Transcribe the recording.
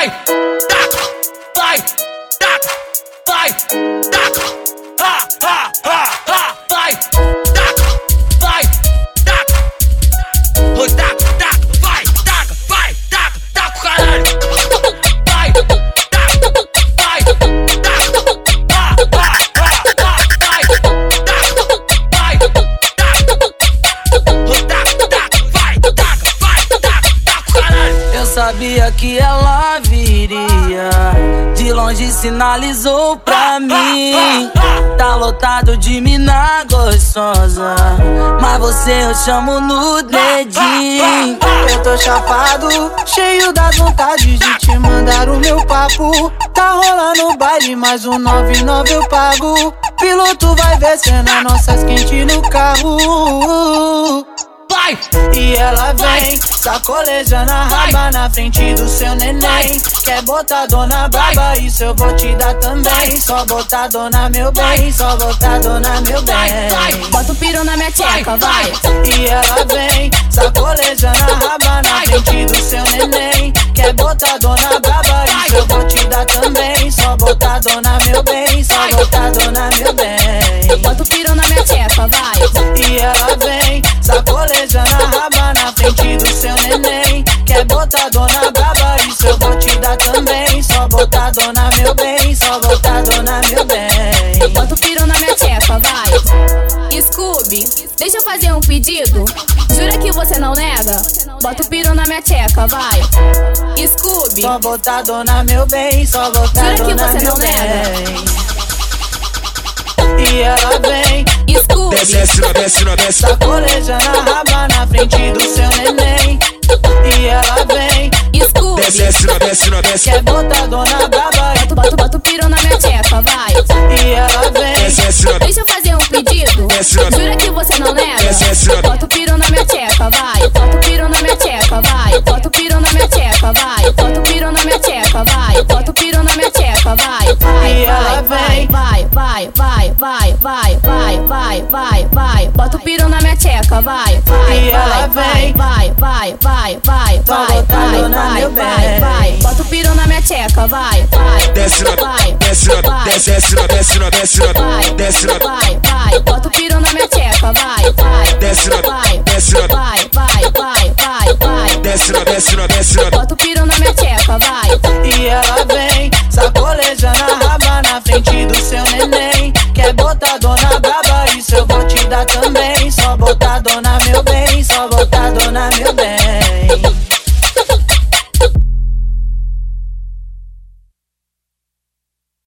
fly, duck, fly, fly, ha ha ha ha, fly. Sabia que ela viria. De longe sinalizou pra mim. Tá lotado de mina gostosa. Mas você eu chamo no dedinho. Eu tô chapado, cheio da vontade de te mandar o meu papo. Tá rolando baile, mais um 99 eu pago. Piloto vai ver cena nossas quentes no carro. Vai, E ela vem, sacolejando a raba na frente do seu neném. Quer botar dona braba, isso eu vou te dar também. Só botar dona meu bem, só botar dona meu bem. Bota o piru na minha tcheca, vai. E ela vem, sacolejando a raba na frente do seu neném. Quer botar dona braba, isso eu vou te dar também. Só botar dona meu bem, só botar dona meu bem. Bota o piru na dona meu bem, só botar dona meu bem. Bota o piru na minha tcheca, vai. Scooby, deixa eu fazer um pedido. Jura que você não nega? Bota o piru na minha tcheca, vai. Scooby, Só botar dona meu bem, só botar Jura que você meu não nega? bem. E ela vem, Scooby, Desce, na- desce, na- desce. sacolejando a raba na frente do Desce, na- desce, desce. quer botar dona braba. Bota, bota, bota o piru na minha tcheca, vai. E ela vem, Desce, na- Deixa eu fazer um pedido. Desce, na- Jura que você não nega? Desce, na- Bota o piru na minha tcheca, vai. Bota o piru na minha tcheca, vai. Bota o piru na minha tcheca, vai. Bota o piru na minha tcheca, vai. Bota o piru na minha tcheca, vai. Vai, E ela vai, vai, vai, vai, vai, vai, vai, vai, vai, vai. Bota o piru na minha tcheca, vai. Vai, E ela vai, vem. vai, vai, vai, vai, vai, vai, vai, vai, bem. vai. Tcheca, vai. Vai, Desce, na- vai, desce, na- vai. desce, desce, na- desce, na- desce, na- Vai, desce, na- vai, vai, bota o piru na minha tcheca, vai, vai, Desce, na- vai, desce, na- vai, vai, vai, vai, vai, desce, na- desce, na- desce, na-